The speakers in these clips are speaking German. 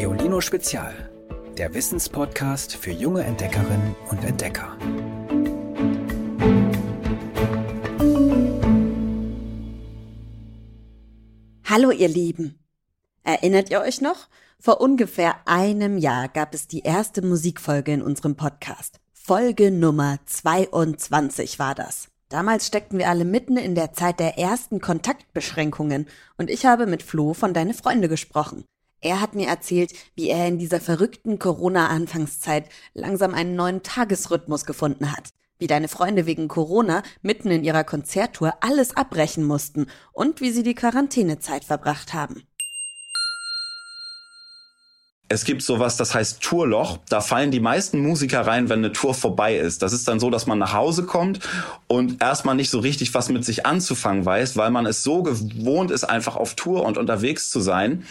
Geolino Spezial, der Wissenspodcast für junge Entdeckerinnen und Entdecker. Hallo ihr Lieben. Erinnert ihr euch noch? Vor ungefähr einem Jahr gab es die erste Musikfolge in unserem Podcast. Folge Nummer 22 war das. Damals steckten wir alle mitten in der Zeit der ersten Kontaktbeschränkungen und ich habe mit Flo von Deine Freunde gesprochen. Er hat mir erzählt, wie er in dieser verrückten Corona-Anfangszeit langsam einen neuen Tagesrhythmus gefunden hat. Wie deine Freunde wegen Corona mitten in ihrer Konzerttour alles abbrechen mussten und wie sie die Quarantänezeit verbracht haben. Es gibt sowas, das heißt Tourloch. Da fallen die meisten Musiker rein, wenn eine Tour vorbei ist. Das ist dann so, dass man nach Hause kommt und erstmal nicht so richtig was mit sich anzufangen weiß, weil man es so gewohnt ist, einfach auf Tour und unterwegs zu sein,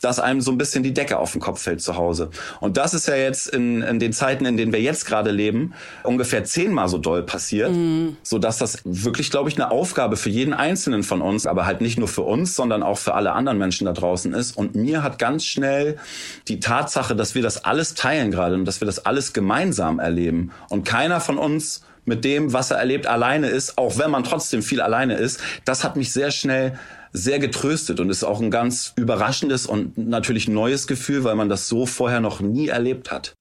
dass einem so ein bisschen die Decke auf den Kopf fällt zu Hause. Und das ist ja jetzt in, in den Zeiten, in denen wir jetzt gerade leben, ungefähr zehnmal so doll passiert, mhm. so dass das wirklich, glaube ich, eine Aufgabe für jeden Einzelnen von uns, aber halt nicht nur für uns, sondern auch für alle anderen Menschen da draußen ist. Und mir hat ganz schnell die Tatsache, dass wir das alles teilen gerade und dass wir das alles gemeinsam erleben und keiner von uns mit dem, was er erlebt, alleine ist, auch wenn man trotzdem viel alleine ist, das hat mich sehr schnell sehr getröstet und ist auch ein ganz überraschendes und natürlich neues Gefühl, weil man das so vorher noch nie erlebt hat.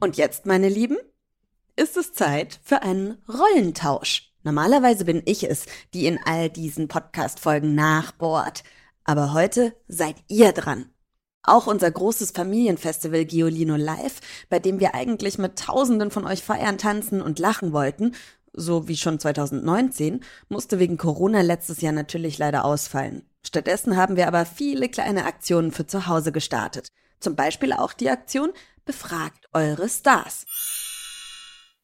Und jetzt, meine Lieben, ist es Zeit für einen Rollentausch. Normalerweise bin ich es, die in all diesen Podcast-Folgen nachbohrt. Aber heute seid ihr dran. Auch unser großes Familienfestival Giolino Live, bei dem wir eigentlich mit Tausenden von euch feiern, tanzen und lachen wollten, so wie schon 2019, musste wegen Corona letztes Jahr natürlich leider ausfallen. Stattdessen haben wir aber viele kleine Aktionen für zu Hause gestartet. Zum Beispiel auch die Aktion Befragt eure Stars.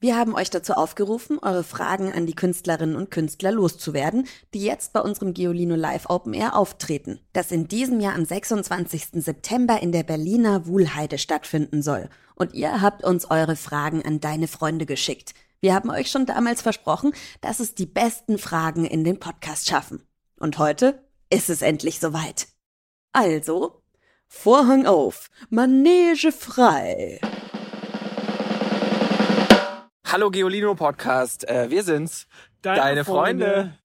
Wir haben euch dazu aufgerufen, eure Fragen an die Künstlerinnen und Künstler loszuwerden, die jetzt bei unserem Geolino Live Open Air auftreten, das in diesem Jahr am 26. September in der Berliner Wuhlheide stattfinden soll. Und ihr habt uns eure Fragen an deine Freunde geschickt. Wir haben euch schon damals versprochen, dass es die besten Fragen in den Podcast schaffen. Und heute ist es endlich soweit. Also, Vorhang auf, Manege frei. Hallo Geolino Podcast, äh, wir sind's, deine, deine Freunde. Freunde.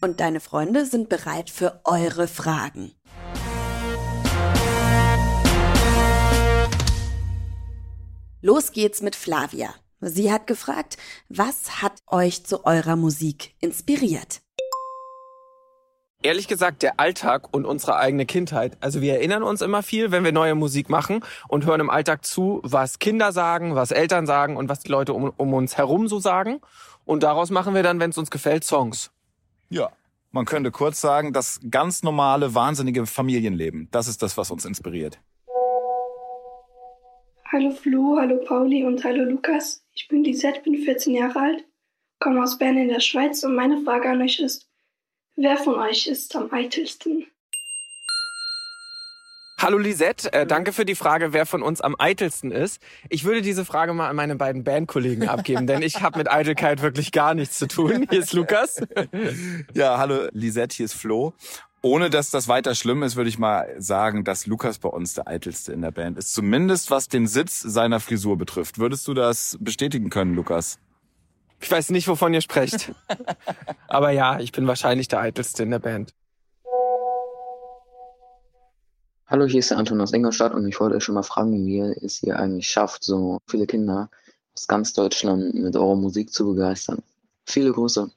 Und deine Freunde sind bereit für eure Fragen. Los geht's mit Flavia. Sie hat gefragt, was hat euch zu eurer Musik inspiriert? Ehrlich gesagt, der Alltag und unsere eigene Kindheit. Also wir erinnern uns immer viel, wenn wir neue Musik machen und hören im Alltag zu, was Kinder sagen, was Eltern sagen und was die Leute um, um uns herum so sagen. Und daraus machen wir dann, wenn es uns gefällt, Songs. Ja, man könnte kurz sagen, das ganz normale, wahnsinnige Familienleben. Das ist das, was uns inspiriert. Hallo Flo, hallo Pauli und hallo Lukas. Ich bin die Lisette, bin 14 Jahre alt, komme aus Bern in der Schweiz und meine Frage an euch ist, Wer von euch ist am eitelsten? Hallo Lisette, äh, danke für die Frage, wer von uns am eitelsten ist. Ich würde diese Frage mal an meine beiden Bandkollegen abgeben, denn ich habe mit Eitelkeit wirklich gar nichts zu tun. Hier ist Lukas. Ja, hallo Lisette, hier ist Flo. Ohne dass das weiter schlimm ist, würde ich mal sagen, dass Lukas bei uns der eitelste in der Band ist. Zumindest was den Sitz seiner Frisur betrifft. Würdest du das bestätigen können, Lukas? Ich weiß nicht, wovon ihr sprecht. Aber ja, ich bin wahrscheinlich der Eitelste in der Band. Hallo, hier ist der Anton aus Ingolstadt und ich wollte euch schon mal fragen, wie ihr es hier eigentlich schafft, so viele Kinder aus ganz Deutschland mit eurer Musik zu begeistern. Viele Grüße.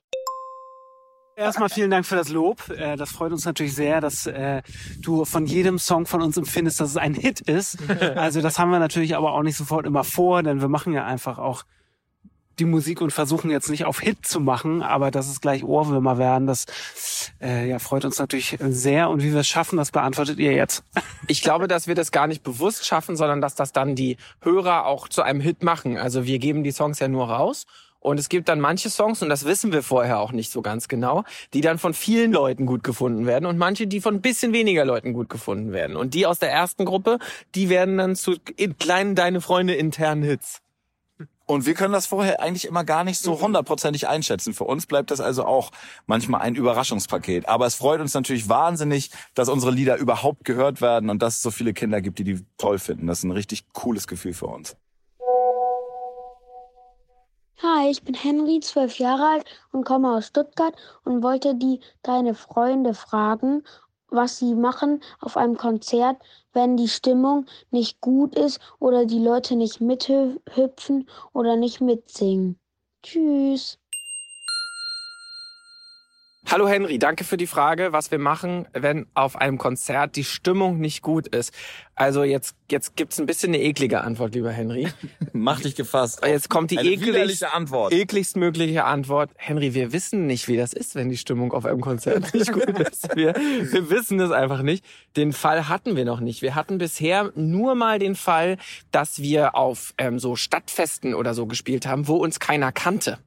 Erstmal vielen Dank für das Lob. Äh, das freut uns natürlich sehr, dass äh, du von jedem Song von uns empfindest, dass es ein Hit ist. Also das haben wir natürlich aber auch nicht sofort immer vor, denn wir machen ja einfach auch die Musik und versuchen jetzt nicht auf Hit zu machen, aber dass es gleich Ohrwürmer werden, das äh, ja, freut uns natürlich sehr. Und wie wir es schaffen, das beantwortet ihr jetzt. Ich glaube, dass wir das gar nicht bewusst schaffen, sondern dass das dann die Hörer auch zu einem Hit machen. Also wir geben die Songs ja nur raus und es gibt dann manche Songs, und das wissen wir vorher auch nicht so ganz genau, die dann von vielen Leuten gut gefunden werden und manche, die von ein bisschen weniger Leuten gut gefunden werden. Und die aus der ersten Gruppe, die werden dann zu kleinen Deine Freunde internen Hits. Und wir können das vorher eigentlich immer gar nicht so hundertprozentig einschätzen. Für uns bleibt das also auch manchmal ein Überraschungspaket. Aber es freut uns natürlich wahnsinnig, dass unsere Lieder überhaupt gehört werden und dass es so viele Kinder gibt, die die toll finden. Das ist ein richtig cooles Gefühl für uns. Hi, ich bin Henry, zwölf Jahre alt und komme aus Stuttgart und wollte die deine Freunde fragen, was sie machen auf einem Konzert, wenn die Stimmung nicht gut ist oder die Leute nicht mithüpfen oder nicht mitsingen. Tschüss. Hallo Henry, danke für die Frage, was wir machen, wenn auf einem Konzert die Stimmung nicht gut ist. Also jetzt, jetzt gibt's ein bisschen eine eklige Antwort, lieber Henry. Mach dich gefasst. Jetzt kommt die Eine eklig, widerliche Antwort. ekligst mögliche Antwort. Henry, wir wissen nicht, wie das ist, wenn die Stimmung auf einem Konzert nicht gut ist. Wir, wir wissen es einfach nicht. Den Fall hatten wir noch nicht. Wir hatten bisher nur mal den Fall, dass wir auf ähm, so Stadtfesten oder so gespielt haben, wo uns keiner kannte.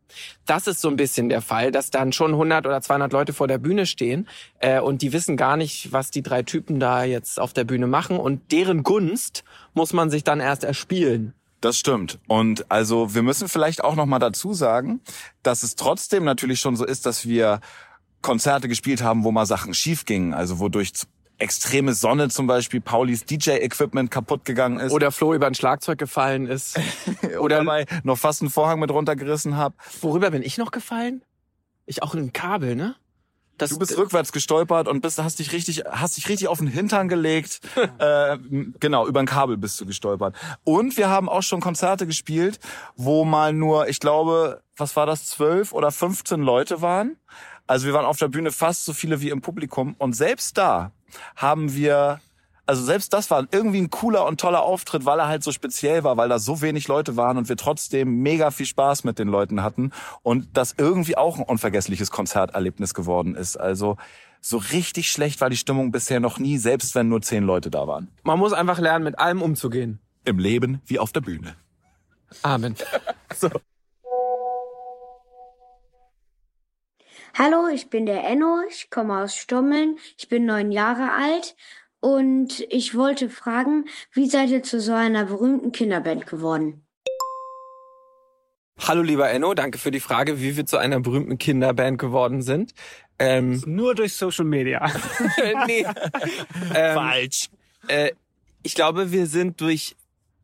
Das ist so ein bisschen der Fall, dass dann schon 100 oder 200 Leute vor der Bühne stehen äh, und die wissen gar nicht, was die drei Typen da jetzt auf der Bühne machen und deren Gunst muss man sich dann erst erspielen. Das stimmt. Und also wir müssen vielleicht auch noch mal dazu sagen, dass es trotzdem natürlich schon so ist, dass wir Konzerte gespielt haben, wo mal Sachen schief gingen. Also wodurch extreme Sonne zum Beispiel Paulis DJ-Equipment kaputt gegangen ist. Oder Flo über ein Schlagzeug gefallen ist. oder dabei noch fast einen Vorhang mit runtergerissen habe. Worüber bin ich noch gefallen? Ich auch in ein Kabel, ne? Das, Du bist rückwärts gestolpert und bist, hast dich richtig, hast dich richtig auf den Hintern gelegt. äh, genau, über ein Kabel bist du gestolpert. Und wir haben auch schon Konzerte gespielt, wo mal nur, ich glaube, was war das, zwölf oder 15 Leute waren. Also wir waren auf der Bühne fast so viele wie im Publikum. Und selbst da haben wir, also selbst das war irgendwie ein cooler und toller Auftritt, weil er halt so speziell war, weil da so wenig Leute waren und wir trotzdem mega viel Spaß mit den Leuten hatten und das irgendwie auch ein unvergessliches Konzerterlebnis geworden ist. Also so richtig schlecht war die Stimmung bisher noch nie, selbst wenn nur zehn Leute da waren. Man muss einfach lernen, mit allem umzugehen. Im Leben wie auf der Bühne. Amen. so. Hallo, ich bin der Enno, ich komme aus Stommeln, ich bin neun Jahre alt und ich wollte fragen, wie seid ihr zu so einer berühmten Kinderband geworden? Hallo lieber Enno, danke für die Frage, wie wir zu einer berühmten Kinderband geworden sind. Ähm, Nur durch Social Media. nee. ähm, Falsch. äh, ich glaube, wir sind durch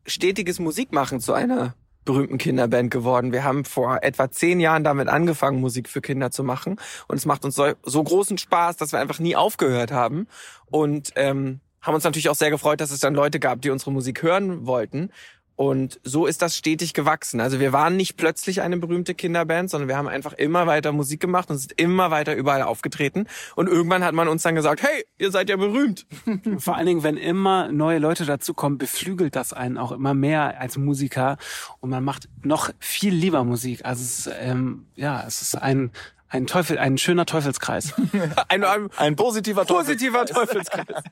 stetiges Musikmachen zu einer berühmten Kinderband geworden. Wir haben vor etwa zehn Jahren damit angefangen, Musik für Kinder zu machen. Und es macht uns so, so großen Spaß, dass wir einfach nie aufgehört haben. Und ähm, haben uns natürlich auch sehr gefreut, dass es dann Leute gab, die unsere Musik hören wollten. Und so ist das stetig gewachsen. Also wir waren nicht plötzlich eine berühmte Kinderband, sondern wir haben einfach immer weiter Musik gemacht und sind immer weiter überall aufgetreten. Und irgendwann hat man uns dann gesagt, hey, ihr seid ja berühmt. Vor allen Dingen, wenn immer neue Leute dazukommen, beflügelt das einen auch immer mehr als Musiker und man macht noch viel lieber Musik. Also es ist, ähm, ja, es ist ein ein Teufel, ein schöner Teufelskreis. Ein, ein Ein positiver positiver Teufelskreis.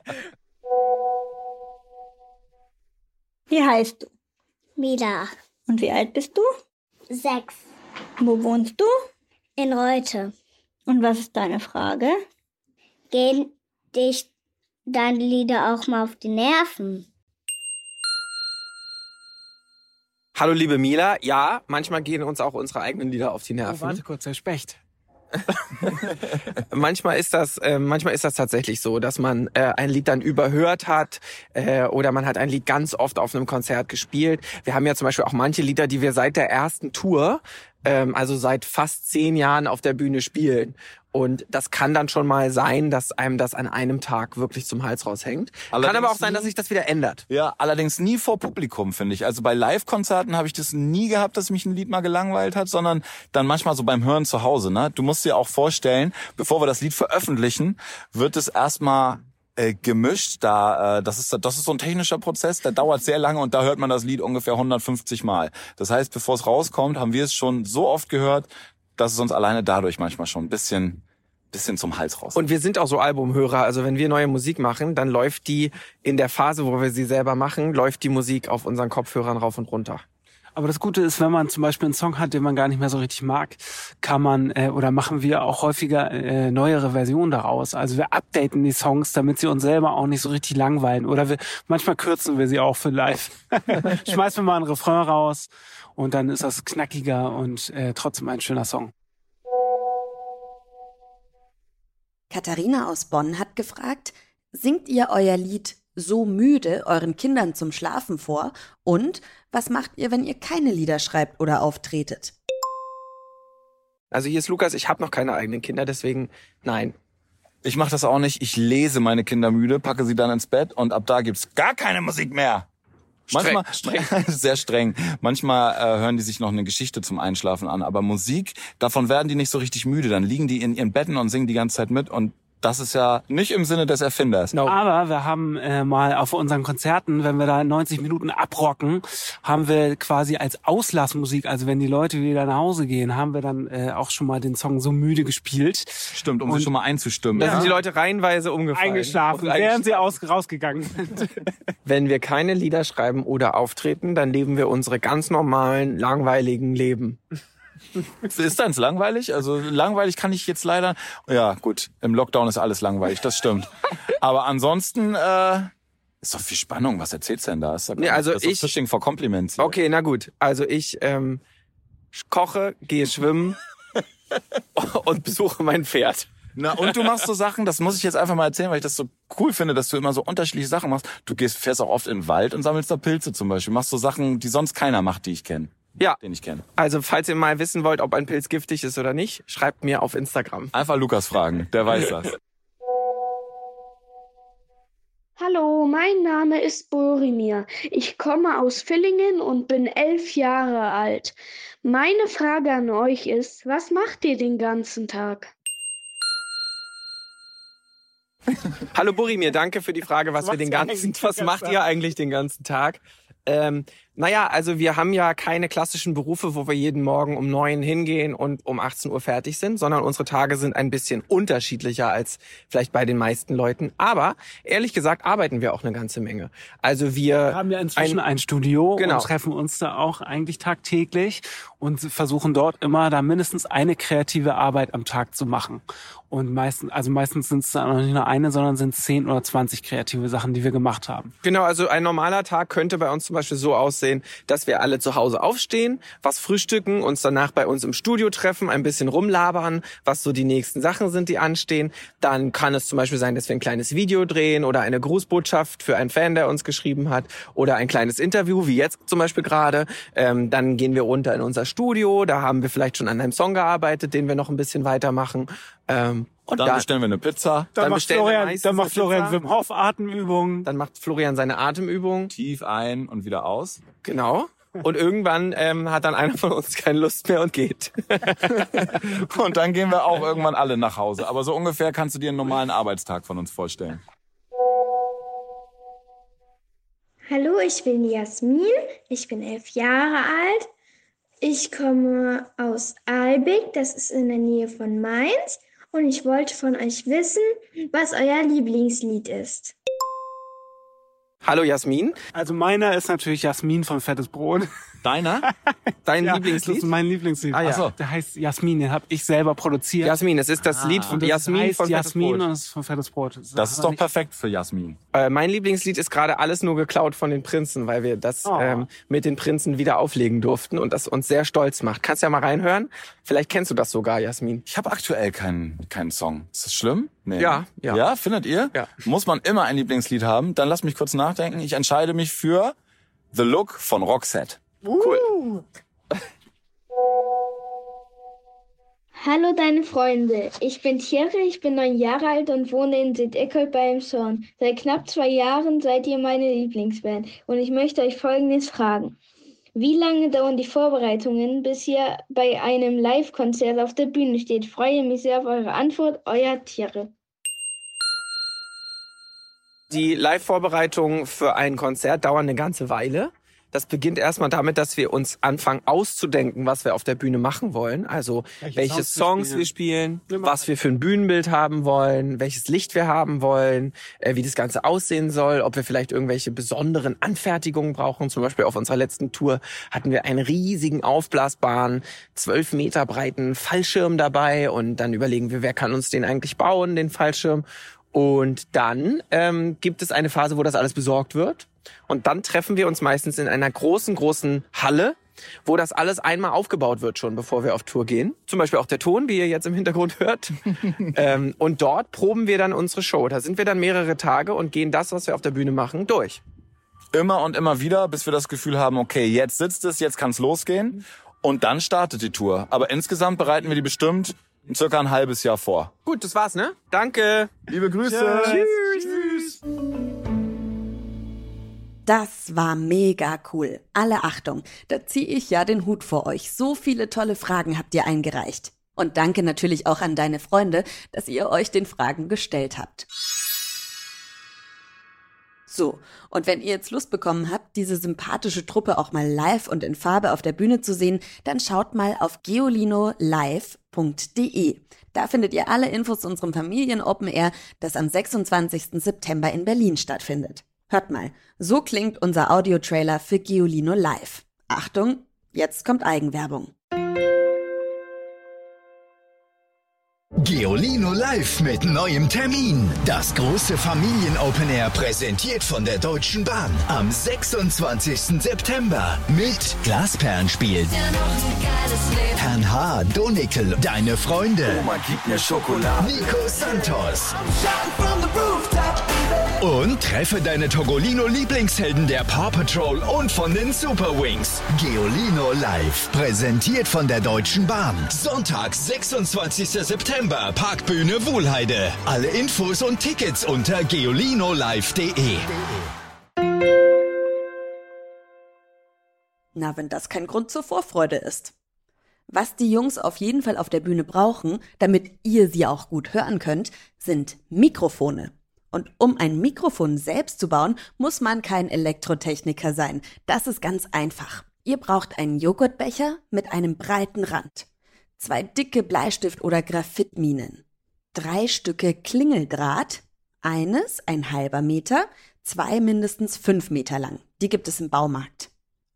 Wie heißt du? Mila. Und wie alt bist du? Sechs. Wo wohnst du? In Reute. Und was ist deine Frage? Gehen dich deine Lieder auch mal auf die Nerven? Hallo liebe Mila, ja, manchmal gehen uns auch unsere eigenen Lieder auf die Oh, Nerven. warte kurz, der Specht. manchmal ist das, äh, manchmal ist das tatsächlich so, dass man äh, ein Lied dann überhört hat äh, oder man hat ein Lied ganz oft auf einem Konzert gespielt. Wir haben ja zum Beispiel auch manche Lieder, die wir seit der ersten Tour, ähm, also seit fast zehn Jahren auf der Bühne spielen. Und das kann dann schon mal sein, dass einem das an einem Tag wirklich zum Hals raushängt. kann Allerdings aber auch sein, dass sich das wieder ändert. Ja, allerdings nie vor Publikum, finde ich. Also bei Live-Konzerten habe ich das nie gehabt, dass mich ein Lied mal gelangweilt hat, sondern dann manchmal so beim Hören zu Hause. Ne? Du musst dir auch vorstellen, bevor wir das Lied veröffentlichen, wird es erstmal äh, gemischt. Da, äh, das ist das ist so ein technischer Prozess, der dauert sehr lange und da hört man das Lied ungefähr 150 Mal. Das heißt, bevor es rauskommt, haben wir es schon so oft gehört, dass es uns alleine dadurch manchmal schon ein bisschen bisschen zum Hals raus. Und wir sind auch so Albumhörer. Also wenn wir neue Musik machen, dann läuft die in der Phase, wo wir sie selber machen, läuft die Musik auf unseren Kopfhörern rauf und runter. Aber das Gute ist, wenn man zum Beispiel einen Song hat, den man gar nicht mehr so richtig mag, kann man äh, oder machen wir auch häufiger äh, neuere Versionen daraus. Also wir updaten die Songs, damit sie uns selber auch nicht so richtig langweilen. Oder wir, manchmal kürzen wir sie auch für live. Schmeißen wir mal einen Refrain raus und dann ist das knackiger und äh, trotzdem ein schöner Song. Katharina aus Bonn hat gefragt, singt ihr euer Lied so müde euren Kindern zum Schlafen vor? Und was macht ihr, wenn ihr keine Lieder schreibt oder auftretet? Also hier ist Lukas, ich habe noch keine eigenen Kinder, deswegen nein. Ich mache das auch nicht. Ich lese meine Kinder müde, packe sie dann ins Bett und ab da gibt's gar keine Musik mehr. Streng, Manchmal streng. sehr streng. Manchmal äh, hören die sich noch eine Geschichte zum Einschlafen an, aber Musik, davon werden die nicht so richtig müde. Dann liegen die in ihren Betten und singen die ganze Zeit mit und das ist ja nicht im Sinne des Erfinders. Aber wir haben äh, mal auf unseren Konzerten, wenn wir da 90 Minuten abrocken, haben wir quasi als Auslassmusik, also wenn die Leute wieder nach Hause gehen, haben wir dann äh, auch schon mal den Song so müde gespielt. Stimmt, um sie schon mal einzustimmen. Da sind die Leute reihenweise umgefallen. Eingeschlafen, Und während sie aus, rausgegangen sind. Wenn wir keine Lieder schreiben oder auftreten, dann leben wir unsere ganz normalen, langweiligen Leben. Ist das langweilig? Also langweilig kann ich jetzt leider. Ja, gut. Im Lockdown ist alles langweilig, das stimmt. Aber ansonsten äh, ist doch viel Spannung. Was erzählst du denn da? Ist doch, Nee, also das ist ich- Fishing for Compliments. hier. Okay, na gut. Also ich ähm, koche, gehe schwimmen und besuche mein Pferd. Na, und du machst so Sachen, das muss ich jetzt einfach mal erzählen, weil ich das so cool finde, dass du immer so unterschiedliche Sachen machst. Du gehst, fährst auch oft in den Wald und sammelst da Pilze zum Beispiel. Machst so Sachen, die sonst keiner macht, die ich kenne. Ja. Den ich kenne. Also falls ihr mal wissen wollt, ob ein Pilz giftig ist oder nicht, schreibt mir auf Instagram. Einfach Lukas fragen, der weiß das. Hallo, mein Name ist Boromir. Ich komme aus Villingen und bin elf Jahre alt. Meine Frage an euch ist, was macht ihr den ganzen Tag? Hallo Burimir, danke für die Frage, was, Was wir den ganzen, was macht ihr eigentlich den ganzen Tag? Ähm, naja, also wir haben ja keine klassischen Berufe, wo wir jeden Morgen um neun hingehen und um 18 Uhr fertig sind, sondern unsere Tage sind ein bisschen unterschiedlicher als vielleicht bei den meisten Leuten. Aber ehrlich gesagt arbeiten wir auch eine ganze Menge. Also wir, Wir haben ja inzwischen ein, Studio Genau. und treffen uns da auch eigentlich tagtäglich und versuchen dort immer da mindestens eine kreative Arbeit am Tag zu machen. Und meistens, also meistens sind es dann nicht nur eine, sondern sind zehn oder zwanzig kreative Sachen, die wir gemacht haben. Genau, also ein normaler Tag könnte bei uns zum Beispiel so aussehen, dass wir alle zu Hause aufstehen, was frühstücken, uns danach bei uns im Studio treffen, ein bisschen rumlabern, was so die nächsten Sachen sind, die anstehen. Dann kann es zum Beispiel sein, dass wir ein kleines Video drehen oder eine Grußbotschaft für einen Fan, der uns geschrieben hat, oder ein kleines Interview, wie jetzt zum Beispiel gerade. Ähm, dann gehen wir runter in unser Studio, da haben wir vielleicht schon an einem Song gearbeitet, den wir noch ein bisschen weitermachen. Ähm, und Dann bestellen wir eine Pizza. Dann, Dann macht Florian, dann macht Florian. Wim Hof Atemübungen. Dann macht Florian seine Atemübung. Tief ein und wieder aus. Genau. Und irgendwann ähm, hat dann einer von uns keine Lust mehr und geht. Und dann gehen wir auch irgendwann alle nach Hause. Aber so ungefähr kannst du dir einen normalen Arbeitstag von uns vorstellen. Hallo, ich bin Jasmin. Ich bin elf Jahre alt. Ich komme aus Albig, das ist in der Nähe von Mainz. Und ich wollte von euch wissen, was euer Lieblingslied ist. Hallo Jasmin. Also meiner ist natürlich Jasmin von Fettes Brot. Deiner? Dein Ja, Lieblingslied? Das ist mein Lieblingslied. Ah, ja. Ach so. Der heißt Jasmin, den habe ich selber produziert. Jasmin, es ist das Lied von das Jasmin von Jasmin und es ist von Fettes Brot. Das ist doch perfekt für Jasmin. Äh, mein Lieblingslied ist gerade alles nur geklaut von den Prinzen, weil wir das Oh. ähm, mit den Prinzen wieder auflegen durften und das uns sehr stolz macht. Kannst ja mal reinhören. Vielleicht kennst du das sogar, Jasmin. Ich habe aktuell keinen keinen Song. Ist das schlimm? Nee. Ja, ja. Ja, findet ihr? Ja. Muss man immer ein Lieblingslied haben? Dann lass mich kurz nachdenken. Ich entscheide mich für The Look von Roxette. Cool. Hallo deine Freunde, ich bin Thierry, ich bin neun Jahre alt und wohne in Südeckel bei Emshorn. Seit knapp zwei Jahren seid ihr meine Lieblingsband und ich möchte euch Folgendes fragen. Wie lange dauern die Vorbereitungen, bis ihr bei einem Live-Konzert auf der Bühne steht? Freue mich sehr auf eure Antwort, euer Thierry. Die Live-Vorbereitungen für ein Konzert dauern eine ganze Weile. Das beginnt erstmal damit, dass wir uns anfangen auszudenken, was wir auf der Bühne machen wollen. Also welche, welche Songs, Songs, wir spielen, wir was wir für ein Bühnenbild haben wollen, welches Licht wir haben wollen, äh, wie das Ganze aussehen soll, ob wir vielleicht irgendwelche besonderen Anfertigungen brauchen. Zum Beispiel auf unserer letzten Tour hatten wir einen riesigen aufblasbaren, zwölf Meter breiten Fallschirm dabei und dann überlegen wir, wer kann uns den eigentlich bauen, den Fallschirm. Und dann ähm, gibt es eine Phase, wo das alles besorgt wird. Und dann treffen wir uns meistens in einer großen, großen Halle, wo das alles einmal aufgebaut wird schon, bevor wir auf Tour gehen. Zum Beispiel auch der Ton, wie ihr jetzt im Hintergrund hört. ähm, und dort proben wir dann unsere Show. Da sind wir dann mehrere Tage und gehen das, was wir auf der Bühne machen, durch. Immer und immer wieder, bis wir das Gefühl haben, okay, jetzt sitzt es, jetzt kann es losgehen. Und dann startet die Tour. Aber insgesamt bereiten wir die bestimmt circa ein halbes Jahr vor. Gut, das war's, ne? Danke. Liebe Grüße. Tschüss. Tschüss. Das war mega cool. Alle Achtung, da ziehe ich ja den Hut vor euch. So viele tolle Fragen habt ihr eingereicht. Und danke natürlich auch an deine Freunde, dass ihr euch den Fragen gestellt habt. So, und wenn ihr jetzt Lust bekommen habt, diese sympathische Truppe auch mal live und in Farbe auf der Bühne zu sehen, dann schaut mal auf geolinolive.de. Da findet ihr alle Infos zu unserem Familien Open Air, das am 26. September in Berlin stattfindet. Hört mal, so klingt unser Audiotrailer für Geolino Live. Achtung, jetzt kommt Eigenwerbung. Geolino live mit neuem Termin. Das große Familien-Open Air präsentiert von der Deutschen Bahn am 26. September mit Glasperlenspiel. Herrn H., Donickel, Deine Freunde. Oma, gib mir Schokolade. Nico Santos. Und treffe deine Togolino-Lieblingshelden der Paw Patrol und von den Super Wings. Geolino live. Präsentiert von der Deutschen Bahn. Sonntag, 26. September. Parkbühne Wohlheide. Alle Infos und Tickets unter geolinolive.de. Na, wenn das kein Grund zur Vorfreude ist. Was die Jungs auf jeden Fall auf der Bühne brauchen, damit ihr sie auch gut hören könnt, sind Mikrofone. Und um ein Mikrofon selbst zu bauen, muss man kein Elektrotechniker sein. Das ist ganz einfach. Ihr braucht einen Joghurtbecher mit einem breiten Rand, zwei dicke Bleistift- oder Graphitminen, drei Stücke Klingeldraht, eines ein halber Meter, zwei mindestens fünf Meter lang. Die gibt es im Baumarkt.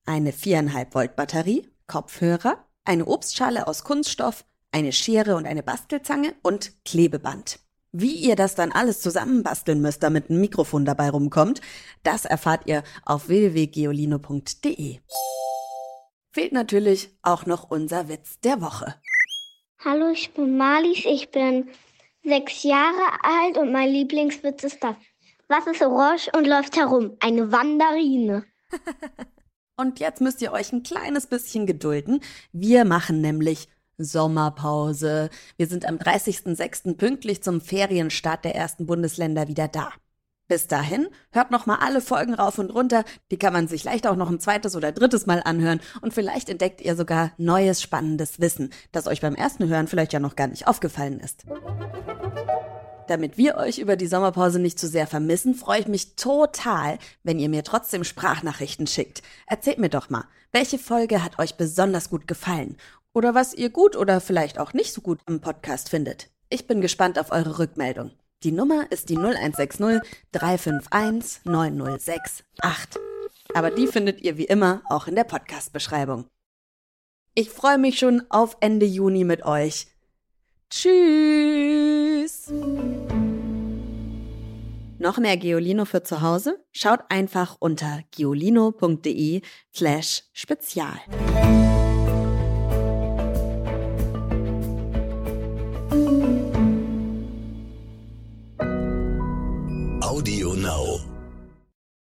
Eine viereinhalb Volt Batterie, Kopfhörer, eine Obstschale aus Kunststoff, eine Schere und eine Bastelzange und Klebeband. Wie ihr das dann alles zusammenbasteln müsst, damit ein Mikrofon dabei rumkommt, das erfahrt ihr auf www.geolino.de. Fehlt natürlich auch noch unser Witz der Woche. Hallo, ich bin Marlies, ich bin sechs Jahre alt und mein Lieblingswitz ist das. Was ist orange und läuft herum? Eine Wanderine. und jetzt müsst ihr euch ein kleines bisschen gedulden. Wir machen nämlich Sommerpause. Wir sind am 30.06. pünktlich zum Ferienstart der ersten Bundesländer wieder da. Bis dahin, hört noch mal alle Folgen rauf und runter. Die kann man sich leicht auch noch ein zweites oder drittes Mal anhören und vielleicht entdeckt ihr sogar neues spannendes Wissen, das euch beim ersten Hören vielleicht ja noch gar nicht aufgefallen ist. Damit wir euch über die Sommerpause nicht zu sehr vermissen, freue ich mich total, wenn ihr mir trotzdem Sprachnachrichten schickt. Erzählt mir doch mal, welche Folge hat euch besonders gut gefallen oder was ihr gut oder vielleicht auch nicht so gut am Podcast findet. Ich bin gespannt auf eure Rückmeldung. Die Nummer ist die 0160 351 9068. Aber die findet ihr wie immer auch in der Podcast-Beschreibung. Ich freue mich schon auf Ende Juni mit euch. Tschüss! Noch mehr Geolino für zu Hause? Schaut einfach unter geolino.de slash spezial.